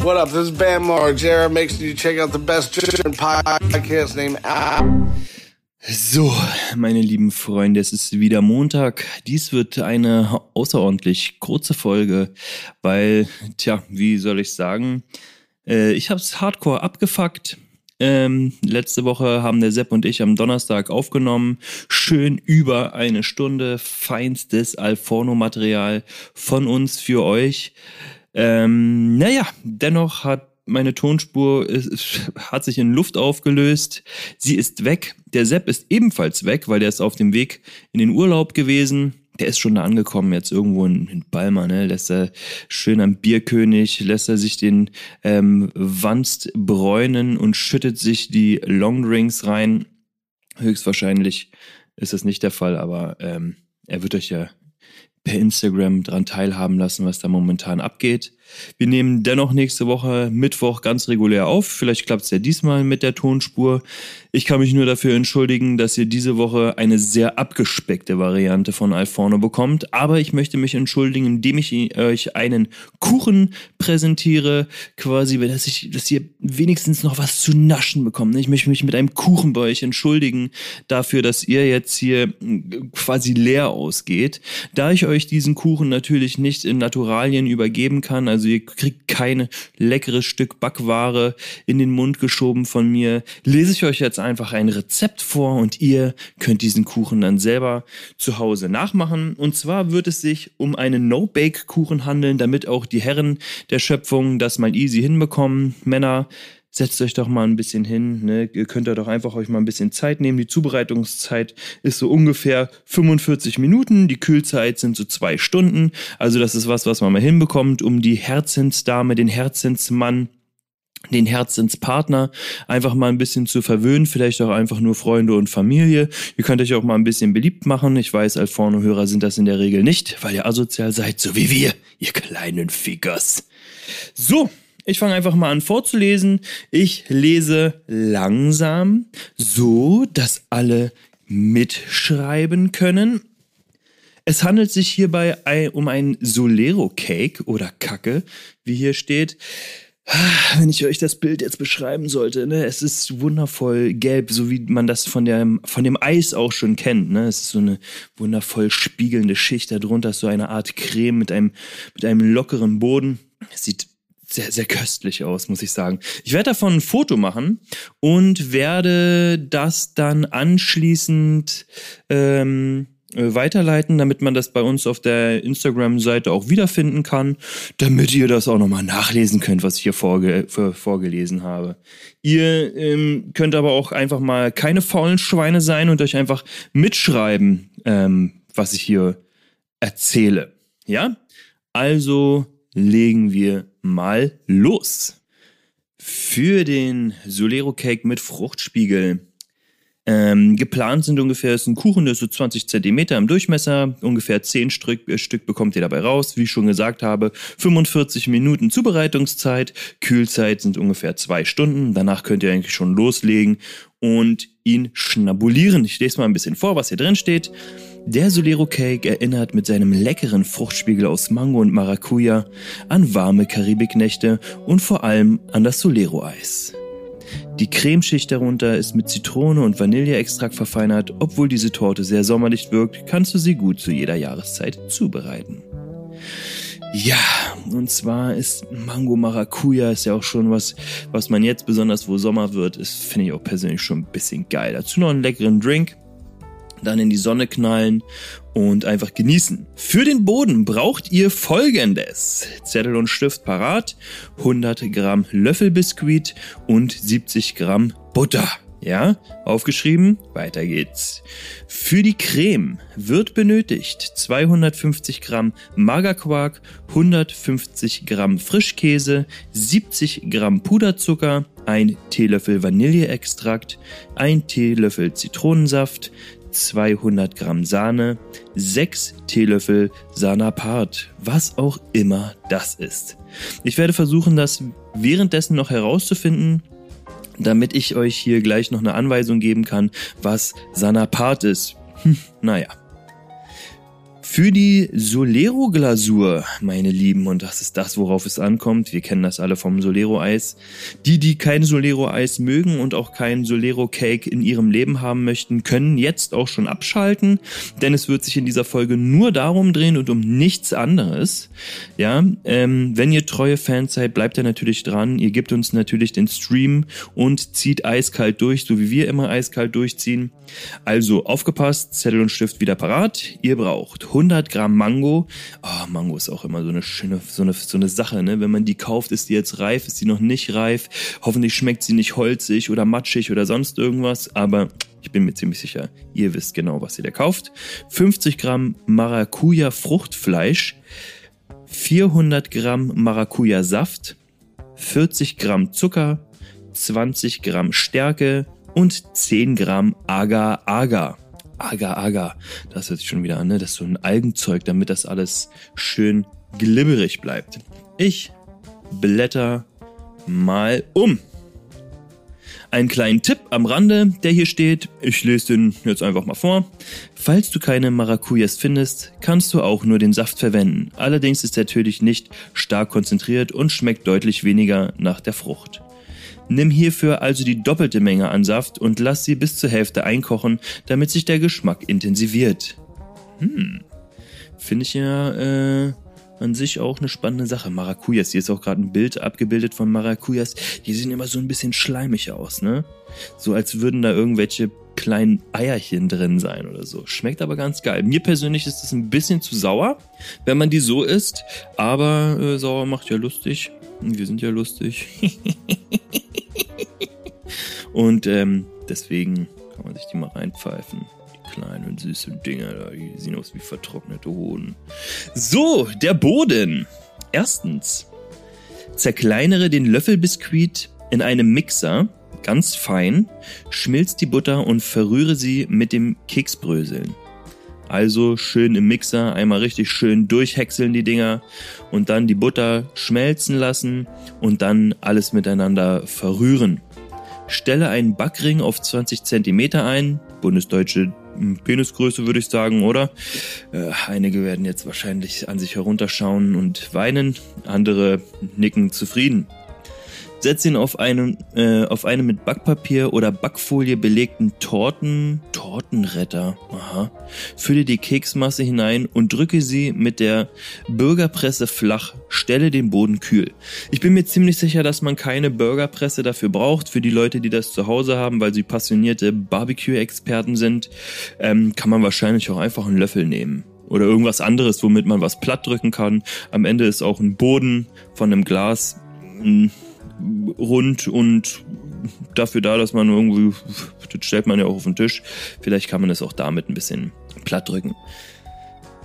What up? This is Bam Margera. Make sure you check out the best podcast named So, meine lieben Freunde, es ist wieder Montag. Dies wird eine außerordentlich kurze Folge, weil, tja, wie soll ich sagen, äh, ich habe es hardcore abgefuckt. Ähm, letzte Woche haben der Sepp und ich am Donnerstag aufgenommen. Schön über eine Stunde feinstes Alforno-Material von uns für euch. Ähm, naja, dennoch hat meine Tonspur ist, hat sich in Luft aufgelöst. Sie ist weg. Der Sepp ist ebenfalls weg, weil der ist auf dem Weg in den Urlaub gewesen. Der ist schon da angekommen, jetzt irgendwo in, in Balma, ne? Lässt er schön am Bierkönig, lässt er sich den ähm, Wanst bräunen und schüttet sich die Longdrinks rein. Höchstwahrscheinlich ist das nicht der Fall, aber ähm, er wird euch ja per Instagram dran teilhaben lassen, was da momentan abgeht. Wir nehmen dennoch nächste Woche Mittwoch ganz regulär auf. Vielleicht klappt es ja diesmal mit der Tonspur. Ich kann mich nur dafür entschuldigen, dass ihr diese Woche eine sehr abgespeckte Variante von Alforno bekommt. Aber ich möchte mich entschuldigen, indem ich euch einen Kuchen präsentiere, quasi, dass, ich, dass ihr wenigstens noch was zu naschen bekommt. Ich möchte mich mit einem Kuchen bei euch entschuldigen dafür, dass ihr jetzt hier quasi leer ausgeht. Da ich euch diesen Kuchen natürlich nicht in Naturalien übergeben kann, also ihr kriegt kein leckeres Stück Backware in den Mund geschoben von mir, lese ich euch jetzt einfach ein Rezept vor und ihr könnt diesen Kuchen dann selber zu Hause nachmachen. Und zwar wird es sich um einen No-Bake-Kuchen handeln, damit auch die Herren der Schöpfung das mal easy hinbekommen. Männer, setzt euch doch mal ein bisschen hin. Ne? Ihr könnt da doch einfach euch mal ein bisschen Zeit nehmen. Die Zubereitungszeit ist so ungefähr 45 Minuten. Die Kühlzeit sind so zwei Stunden. Also das ist was, was man mal hinbekommt, um die Herzensdame, den Herzensmann den Herzenspartner einfach mal ein bisschen zu verwöhnen, vielleicht auch einfach nur Freunde und Familie. Ihr könnt euch auch mal ein bisschen beliebt machen. Ich weiß, Alforno-Hörer sind das in der Regel nicht, weil ihr asozial seid, so wie wir, ihr kleinen Fickers. So, ich fange einfach mal an vorzulesen. Ich lese langsam, so dass alle mitschreiben können. Es handelt sich hierbei um ein Solero Cake oder Kacke, wie hier steht. Wenn ich euch das Bild jetzt beschreiben sollte, ne, es ist wundervoll gelb, so wie man das von, der, von dem Eis auch schon kennt. Ne? Es ist so eine wundervoll spiegelnde Schicht, darunter so eine Art Creme mit einem, mit einem lockeren Boden. Es sieht sehr, sehr köstlich aus, muss ich sagen. Ich werde davon ein Foto machen und werde das dann anschließend ähm, äh, weiterleiten, damit man das bei uns auf der Instagram-Seite auch wiederfinden kann, damit ihr das auch nochmal nachlesen könnt, was ich hier vorge vorgelesen habe. Ihr ähm, könnt aber auch einfach mal keine faulen Schweine sein und euch einfach mitschreiben, ähm, was ich hier erzähle. Ja? Also legen wir mal los. Für den Solero Cake mit Fruchtspiegel. Ähm, geplant sind ungefähr, ist ein Kuchen, der ist so 20 Zentimeter im Durchmesser, ungefähr 10 Stück, äh, Stück bekommt ihr dabei raus. Wie ich schon gesagt habe, 45 Minuten Zubereitungszeit, Kühlzeit sind ungefähr zwei Stunden. Danach könnt ihr eigentlich schon loslegen und ihn schnabulieren. Ich lese mal ein bisschen vor, was hier drin steht. Der Solero Cake erinnert mit seinem leckeren Fruchtspiegel aus Mango und Maracuja an warme Karibiknächte und vor allem an das Solero Eis. Die Cremeschicht darunter ist mit Zitrone und Vanilleextrakt verfeinert. Obwohl diese Torte sehr sommerlich wirkt, kannst du sie gut zu jeder Jahreszeit zubereiten. Ja, und zwar ist Mango Maracuja ist ja auch schon was, was man jetzt besonders, wo Sommer wird, ist, finde ich auch persönlich schon ein bisschen geil. Dazu noch einen leckeren Drink dann in die Sonne knallen und einfach genießen. Für den Boden braucht ihr folgendes. Zettel und Stift parat, 100 Gramm Löffelbiskuit und 70 Gramm Butter. Ja, aufgeschrieben, weiter geht's. Für die Creme wird benötigt 250 Gramm Magerquark, 150 Gramm Frischkäse, 70 Gramm Puderzucker, ein Teelöffel Vanilleextrakt, ein Teelöffel Zitronensaft, 200 Gramm Sahne, 6 Teelöffel Sanapart, was auch immer das ist. Ich werde versuchen, das währenddessen noch herauszufinden, damit ich euch hier gleich noch eine Anweisung geben kann, was Sanapart ist. Hm, naja. Für die Solero-Glasur, meine Lieben, und das ist das, worauf es ankommt. Wir kennen das alle vom Solero-Eis. Die, die kein Solero-Eis mögen und auch kein Solero-Cake in ihrem Leben haben möchten, können jetzt auch schon abschalten, denn es wird sich in dieser Folge nur darum drehen und um nichts anderes. Ja, ähm, wenn ihr treue Fans seid, bleibt ihr natürlich dran. Ihr gebt uns natürlich den Stream und zieht eiskalt durch, so wie wir immer eiskalt durchziehen. Also aufgepasst, Zettel und Stift wieder parat. Ihr braucht 100 Gramm Mango. Oh, Mango ist auch immer so eine schöne, so eine, so eine Sache, ne? Wenn man die kauft, ist die jetzt reif, ist die noch nicht reif. Hoffentlich schmeckt sie nicht holzig oder matschig oder sonst irgendwas, aber ich bin mir ziemlich sicher, ihr wisst genau, was ihr da kauft. 50 Gramm Maracuja Fruchtfleisch, 400 Gramm Maracuja Saft, 40 Gramm Zucker, 20 Gramm Stärke und 10 Gramm Agar-Agar. Agar-Agar, das hört sich schon wieder an, ne? Das ist so ein Algenzeug, damit das alles schön glibberig bleibt. Ich blätter mal um. Einen kleinen Tipp am Rande, der hier steht. Ich lese den jetzt einfach mal vor. Falls du keine Maracujas findest, kannst du auch nur den Saft verwenden. Allerdings ist er natürlich nicht stark konzentriert und schmeckt deutlich weniger nach der Frucht. Nimm hierfür also die doppelte Menge an Saft und lass sie bis zur Hälfte einkochen, damit sich der Geschmack intensiviert. Hm, finde ich ja äh, an sich auch eine spannende Sache. Maracujas, hier ist auch gerade ein Bild abgebildet von Maracujas. Die sehen immer so ein bisschen schleimig aus, ne? So als würden da irgendwelche kleinen Eierchen drin sein oder so. Schmeckt aber ganz geil. Mir persönlich ist es ein bisschen zu sauer, wenn man die so isst, aber äh, sauer macht ja lustig. Wir sind ja lustig. Und ähm, deswegen kann man sich die mal reinpfeifen. Die kleinen süßen Dinger da, die sehen aus wie vertrocknete Hoden. So, der Boden. Erstens, zerkleinere den Löffelbiskuit in einem Mixer ganz fein, schmilz die Butter und verrühre sie mit dem Keksbröseln. Also schön im Mixer einmal richtig schön durchhäckseln die Dinger und dann die Butter schmelzen lassen und dann alles miteinander verrühren. Stelle einen Backring auf 20 Zentimeter ein, bundesdeutsche hm, Penisgröße würde ich sagen, oder? Äh, einige werden jetzt wahrscheinlich an sich herunterschauen und weinen, andere nicken zufrieden. Setz ihn auf einen, äh, auf einen mit Backpapier oder Backfolie belegten Torten, Tortenretter. Aha. Fülle die Keksmasse hinein und drücke sie mit der Bürgerpresse flach. Stelle den Boden kühl. Ich bin mir ziemlich sicher, dass man keine Burgerpresse dafür braucht. Für die Leute, die das zu Hause haben, weil sie passionierte Barbecue-Experten sind, ähm, kann man wahrscheinlich auch einfach einen Löffel nehmen oder irgendwas anderes, womit man was platt drücken kann. Am Ende ist auch ein Boden von einem Glas hm, rund und dafür da, dass man irgendwie, das stellt man ja auch auf den Tisch. Vielleicht kann man das auch damit ein bisschen platt drücken.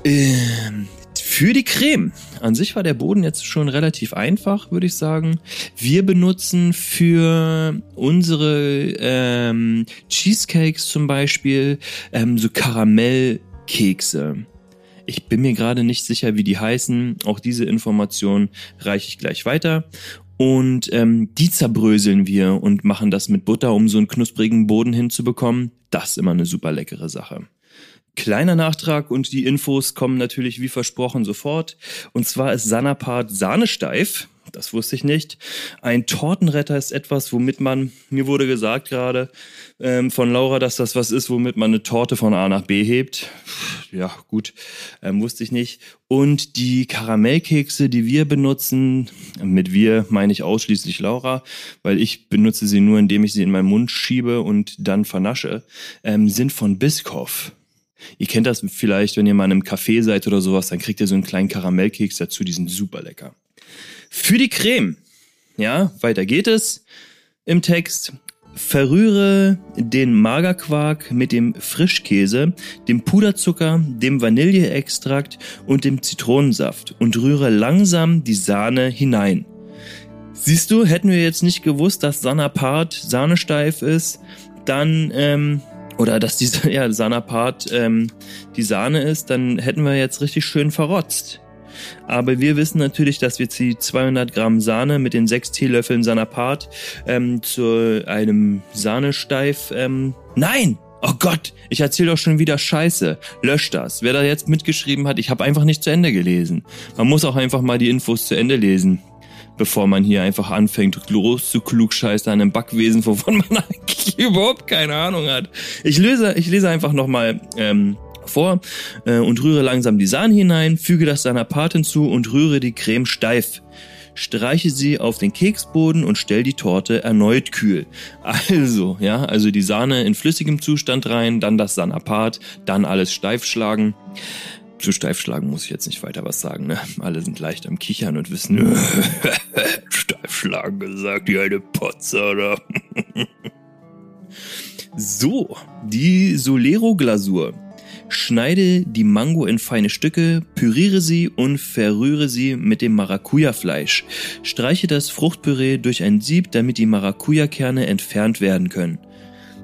Ähm, für die Creme. An sich war der Boden jetzt schon relativ einfach, würde ich sagen. Wir benutzen für unsere ähm, Cheesecakes zum Beispiel ähm, so Karamellkekse. Ich bin mir gerade nicht sicher, wie die heißen. Auch diese Information reiche ich gleich weiter. Und ähm, die zerbröseln wir und machen das mit Butter, um so einen knusprigen Boden hinzubekommen. Das ist immer eine super leckere Sache. Kleiner Nachtrag und die Infos kommen natürlich wie versprochen sofort. Und zwar ist Sanapart sahnesteif das wusste ich nicht. Ein Tortenretter ist etwas, womit man, mir wurde gesagt gerade ähm, von Laura, dass das was ist, womit man eine Torte von A nach B hebt. Ja, gut, ähm, wusste ich nicht. Und die Karamellkekse, die wir benutzen, mit wir meine ich ausschließlich Laura, weil ich benutze sie nur, indem ich sie in meinen Mund schiebe und dann vernasche, ähm, sind von Biscoff. Ihr kennt das vielleicht, wenn ihr mal in einem Café seid oder sowas, dann kriegt ihr so einen kleinen Karamellkeks dazu, die sind super lecker. Für die Creme, ja, weiter geht es im Text. Verrühre den Magerquark mit dem Frischkäse, dem Puderzucker, dem Vanilleextrakt und dem Zitronensaft und rühre langsam die Sahne hinein. Siehst du, hätten wir jetzt nicht gewusst, dass Sanapart sahnesteif ist, dann ähm, oder dass diese ja Sanapart ähm, die Sahne ist, dann hätten wir jetzt richtig schön verrotzt. Aber wir wissen natürlich, dass wir die 200 Gramm Sahne mit den 6 Teelöffeln Sanapart ähm, zu einem Sahnesteif, ähm, nein, Oh Gott, ich erzähle doch schon wieder Scheiße. Lösch das. Wer da jetzt mitgeschrieben hat, ich habe einfach nicht zu Ende gelesen. Man muss auch einfach mal die Infos zu Ende lesen, bevor man hier einfach anfängt, los zu klugscheißen an einem Backwesen, wovon man eigentlich überhaupt keine Ahnung hat. Ich lese, ich lese einfach nochmal ähm, vor äh, und rühre langsam die Sahne hinein, füge das Sanapat hinzu und rühre die Creme steif streiche sie auf den Keksboden und stell die Torte erneut kühl. Also, ja, also die Sahne in flüssigem Zustand rein, dann das Sanapat, dann alles steif schlagen. Zu steif schlagen muss ich jetzt nicht weiter was sagen, ne? Alle sind leicht am Kichern und wissen, steif schlagen gesagt, die alte Potze, so, die Solero-Glasur. Schneide die Mango in feine Stücke, püriere sie und verrühre sie mit dem Maracuja-Fleisch. Streiche das Fruchtpüree durch ein Sieb, damit die Maracuja-Kerne entfernt werden können.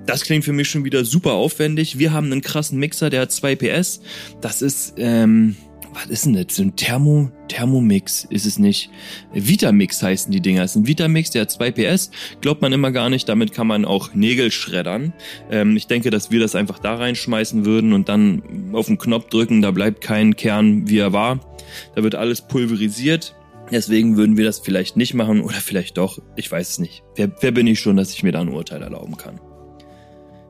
Das klingt für mich schon wieder super aufwendig. Wir haben einen krassen Mixer, der hat 2 PS. Das ist, ähm, was ist denn das? So ein Thermo, Thermomix ist es nicht. Vitamix heißen die Dinger. Es ist ein Vitamix, der hat 2 PS. Glaubt man immer gar nicht. Damit kann man auch Nägel schreddern. Ähm, ich denke, dass wir das einfach da reinschmeißen würden und dann auf den Knopf drücken. Da bleibt kein Kern, wie er war. Da wird alles pulverisiert. Deswegen würden wir das vielleicht nicht machen oder vielleicht doch. Ich weiß es nicht. Wer, wer bin ich schon, dass ich mir da ein Urteil erlauben kann?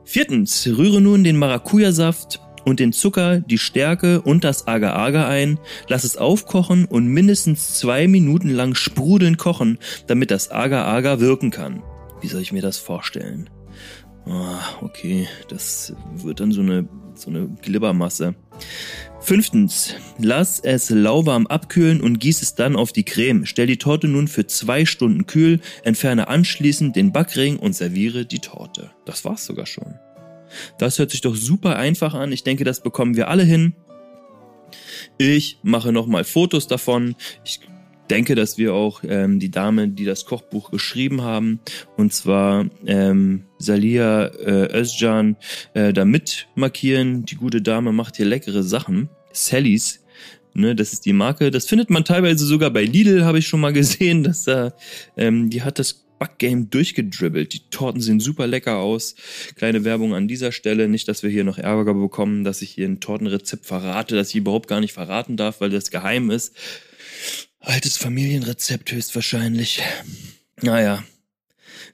Viertens, rühre nun den Maracuja-Saft und den Zucker, die Stärke und das Agar-Agar ein, lass es aufkochen und mindestens zwei Minuten lang sprudeln kochen, damit das Agar-Agar wirken kann. Wie soll ich mir das vorstellen? Ah, okay, das wird dann so eine, so eine Glibbermasse. Fünftens, lass es lauwarm abkühlen und gieß es dann auf die Creme. Stell die Torte nun für zwei Stunden kühl, entferne anschließend den Backring und serviere die Torte. Das war's sogar schon. Das hört sich doch super einfach an. Ich denke, das bekommen wir alle hin. Ich mache nochmal Fotos davon. Ich denke, dass wir auch ähm, die Dame, die das Kochbuch geschrieben haben, und zwar ähm, Salia äh, Özcan, äh, da mit markieren. Die gute Dame macht hier leckere Sachen. Sallys, ne, das ist die Marke. Das findet man teilweise sogar bei Lidl, habe ich schon mal gesehen. Dass da, ähm, die hat das Backgame durchgedribbelt. Die Torten sehen super lecker aus. Kleine Werbung an dieser Stelle. Nicht, dass wir hier noch Ärger bekommen, dass ich hier ein Tortenrezept verrate, das ich überhaupt gar nicht verraten darf, weil das geheim ist. Altes Familienrezept höchstwahrscheinlich. Naja.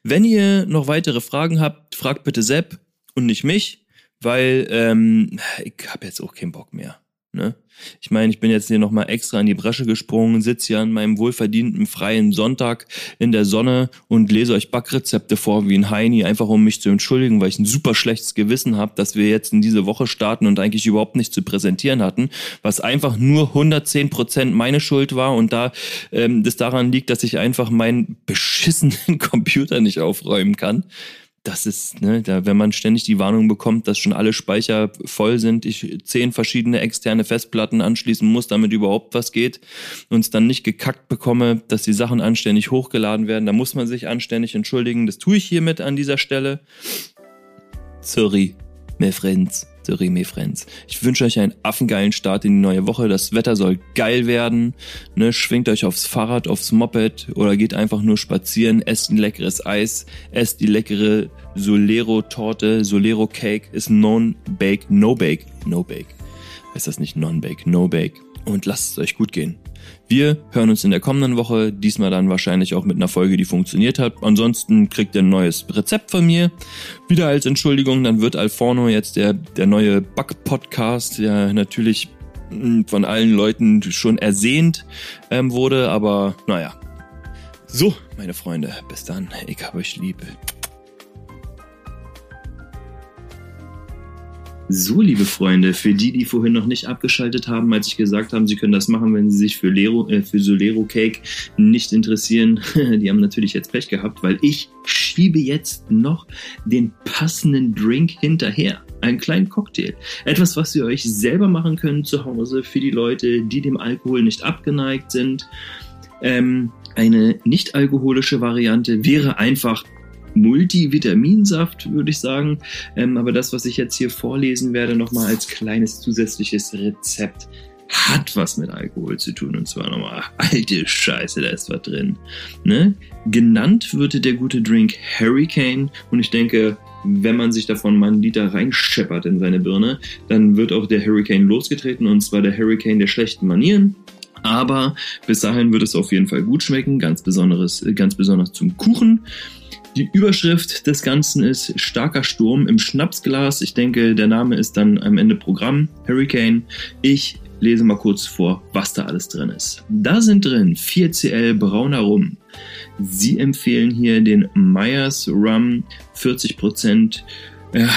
Wenn ihr noch weitere Fragen habt, fragt bitte Sepp und nicht mich, weil ähm, ich habe jetzt auch keinen Bock mehr. Ne? Ich meine, ich bin jetzt hier nochmal extra in die Bresche gesprungen, sitze hier an meinem wohlverdienten freien Sonntag in der Sonne und lese euch Backrezepte vor wie ein Heini, einfach um mich zu entschuldigen, weil ich ein super schlechtes Gewissen habe, dass wir jetzt in diese Woche starten und eigentlich überhaupt nichts zu präsentieren hatten, was einfach nur 110 Prozent meine Schuld war und da ähm, das daran liegt, dass ich einfach meinen beschissenen Computer nicht aufräumen kann das ist, ne, da, wenn man ständig die Warnung bekommt, dass schon alle Speicher voll sind, ich zehn verschiedene externe Festplatten anschließen muss, damit überhaupt was geht, und es dann nicht gekackt bekomme, dass die Sachen anständig hochgeladen werden, da muss man sich anständig entschuldigen. Das tue ich hiermit an dieser Stelle. Sorry, mes friends. Sorry, mes friends. Ich wünsche euch einen affengeilen Start in die neue Woche. Das Wetter soll geil werden. Ne, schwingt euch aufs Fahrrad, aufs Moped oder geht einfach nur spazieren, esst ein leckeres Eis, esst die leckere Solero-Torte. Solero-Cake ist non-bake, no-bake, no-bake. Heißt das nicht non-bake, no-bake. Und lasst es euch gut gehen. Wir hören uns in der kommenden Woche, diesmal dann wahrscheinlich auch mit einer Folge, die funktioniert hat. Ansonsten kriegt ihr ein neues Rezept von mir. Wieder als Entschuldigung, dann wird Alforno jetzt der, der neue Back-Podcast, der natürlich hm, von allen Leuten schon ersehnt ähm, wurde, aber naja. So, meine Freunde, bis dann. Ich hab euch lieb. So, liebe Freunde, für die, die vorhin noch nicht abgeschaltet haben, als ich gesagt habe, sie können das machen, wenn sie sich für, Lero, äh, für Solero Cake nicht interessieren, die haben natürlich jetzt Pech gehabt, weil ich schiebe jetzt noch den passenden Drink hinterher. Einen kleinen Cocktail. Etwas, was ihr euch selber machen könnt zu Hause für die Leute, die dem Alkohol nicht abgeneigt sind. Ähm, eine nicht alkoholische Variante wäre einfach Multivitaminsaft, würde ich sagen. Ähm, aber das, was ich jetzt hier vorlesen werde, nochmal als kleines zusätzliches Rezept, hat was mit Alkohol zu tun. Und zwar nochmal, alte Scheiße, da ist was drin. Ne? Genannt wird der gute Drink Hurricane. Und ich denke, wenn man sich davon mal einen Liter reinscheppert in seine Birne, dann wird auch der Hurricane losgetreten und zwar der Hurricane der schlechten Manieren. Aber bis dahin wird es auf jeden Fall gut schmecken, ganz, besonderes, ganz besonders zum Kuchen. Die Überschrift des Ganzen ist Starker Sturm im Schnapsglas. Ich denke, der Name ist dann am Ende Programm. Hurricane. Ich lese mal kurz vor, was da alles drin ist. Da sind drin 4cl brauner Rum. Sie empfehlen hier den Myers Rum 40%. Ja,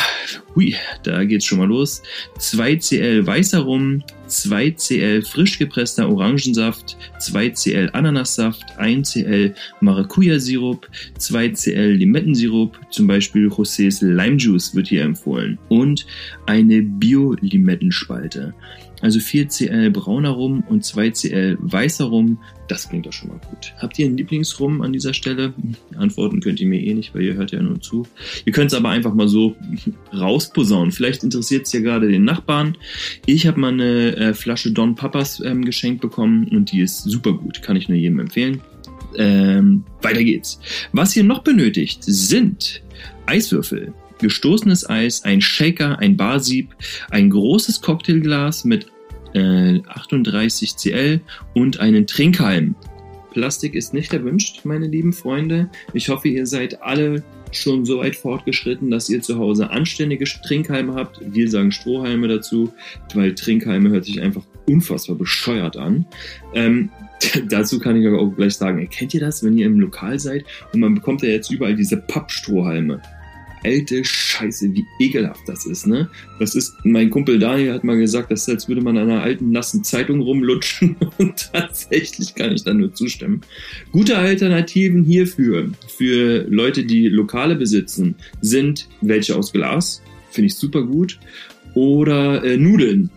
hui, da geht's schon mal los. 2cl weißer Rum, 2cl frisch gepresster Orangensaft, 2cl Ananassaft, 1cl Maracuja-Sirup, 2cl Limettensirup, zum Beispiel Josés Lime Juice wird hier empfohlen und eine Bio-Limettenspalte. Also 4cl brauner Rum und 2cl weißer Rum. Das klingt doch schon mal gut. Habt ihr einen Lieblingsrum an dieser Stelle? Antworten könnt ihr mir eh nicht, weil ihr hört ja nur zu. Ihr könnt es aber einfach mal so rausposaunen. Vielleicht interessiert es ja gerade den Nachbarn. Ich habe mal eine äh, Flasche Don Papas ähm, geschenkt bekommen und die ist super gut. Kann ich nur jedem empfehlen. Ähm, weiter geht's. Was ihr noch benötigt, sind Eiswürfel, gestoßenes Eis, ein Shaker, ein Barsieb, ein großes Cocktailglas mit äh, 38 Cl und einen Trinkhalm. Plastik ist nicht erwünscht, meine lieben Freunde. Ich hoffe, ihr seid alle schon so weit fortgeschritten, dass ihr zu Hause anständige Trinkhalme habt. Wir sagen Strohhalme dazu, weil Trinkhalme hört sich einfach unfassbar bescheuert an. Ähm, dazu kann ich aber auch gleich sagen, erkennt ihr das, wenn ihr im Lokal seid und man bekommt ja jetzt überall diese Pappstrohhalme? Alte Scheiße, wie ekelhaft das ist, ne? Das ist, mein Kumpel Daniel hat mal gesagt, das ist, als würde man an einer alten, nassen Zeitung rumlutschen und tatsächlich kann ich da nur zustimmen. Gute Alternativen hierfür, für Leute, die Lokale besitzen, sind welche aus Glas, finde ich super gut, oder äh, Nudeln.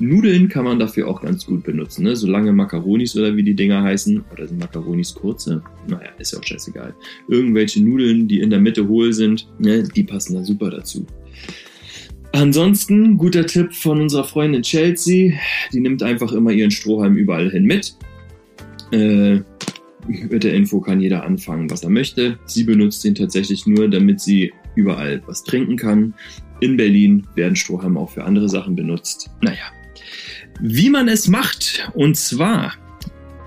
Nudeln kann man dafür auch ganz gut benutzen, ne? Solange Makaronis oder wie die Dinger heißen, oder sind Makaronis kurze? Naja, ist ja auch scheißegal. Irgendwelche Nudeln, die in der Mitte hohl sind, ne? die passen da super dazu. Ansonsten, guter Tipp von unserer Freundin Chelsea, die nimmt einfach immer ihren Strohhalm überall hin mit. Äh, mit der Info kann jeder anfangen, was er möchte. Sie benutzt ihn tatsächlich nur, damit sie überall was trinken kann. In Berlin werden Strohhalme auch für andere Sachen benutzt. Naja, wie man es macht. Und zwar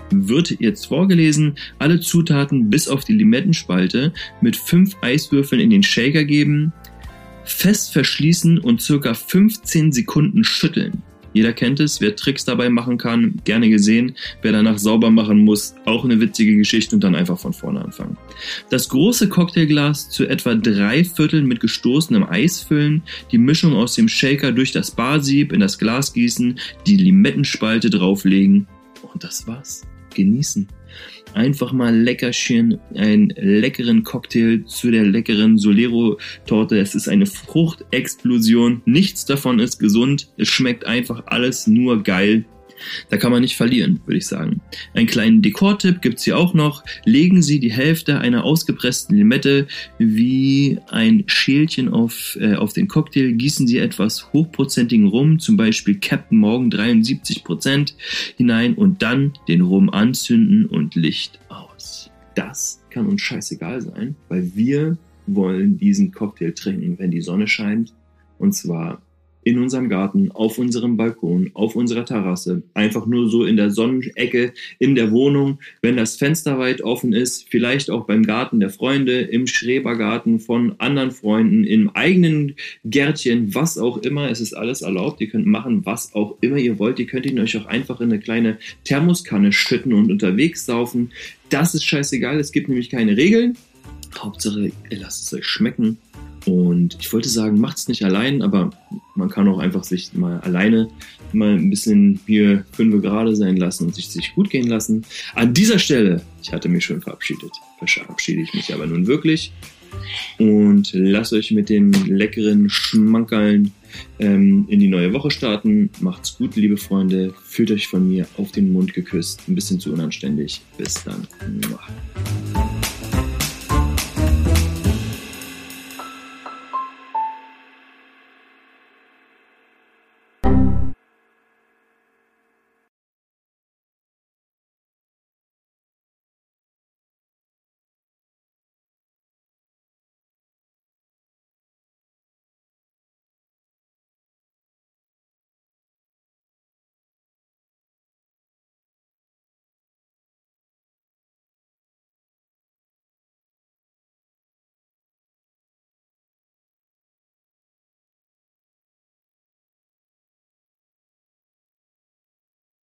wird jetzt vorgelesen, alle Zutaten bis auf die Limettenspalte mit fünf Eiswürfeln in den Shaker geben, fest verschließen und circa 15 Sekunden schütteln. Jeder kennt es, wer Tricks dabei machen kann, gerne gesehen. Wer danach sauber machen muss, auch eine witzige Geschichte und dann einfach von vorne anfangen. Das große Cocktailglas zu etwa drei Vierteln mit gestoßenem Eis füllen, die Mischung aus dem Shaker durch das Barsieb in das Glas gießen, die Limettenspalte drauflegen und das war's. Genießen einfach mal Leckerchen, einen leckeren Cocktail zu der leckeren Solero-Torte. Es ist eine Fruchtexplosion. Nichts davon ist gesund. Es schmeckt einfach alles nur geil. Da kann man nicht verlieren, würde ich sagen. Einen kleinen Dekortipp gibt es hier auch noch. Legen Sie die Hälfte einer ausgepressten Limette wie ein Schälchen auf, äh, auf den Cocktail. Gießen Sie etwas hochprozentigen Rum, zum Beispiel Captain Morgan 73% hinein und dann den Rum anzünden und Licht aus. Das kann uns scheißegal sein, weil wir wollen diesen Cocktail trinken, wenn die Sonne scheint. Und zwar in unserem Garten, auf unserem Balkon, auf unserer Terrasse, einfach nur so in der Sonnenecke, in der Wohnung, wenn das Fenster weit offen ist, vielleicht auch beim Garten der Freunde, im Schrebergarten von anderen Freunden, im eigenen Gärtchen, was auch immer, es ist alles erlaubt. Ihr könnt machen, was auch immer ihr wollt. Ihr könnt ihn euch auch einfach in eine kleine Thermoskanne schütten und unterwegs saufen. Das ist scheißegal, es gibt nämlich keine Regeln. Hauptsache, ihr lasst es euch schmecken und ich wollte sagen, macht es nicht allein, aber man kann auch einfach sich mal alleine mal ein bisschen hier fünf gerade sein lassen und sich, sich gut gehen lassen. An dieser Stelle, ich hatte mich schon verabschiedet, verabschiede ich mich aber nun wirklich und lasst euch mit den leckeren Schmankerln ähm, in die neue Woche starten. Macht's gut, liebe Freunde. Fühlt euch von mir auf den Mund geküsst. Ein bisschen zu unanständig. Bis dann. Muah.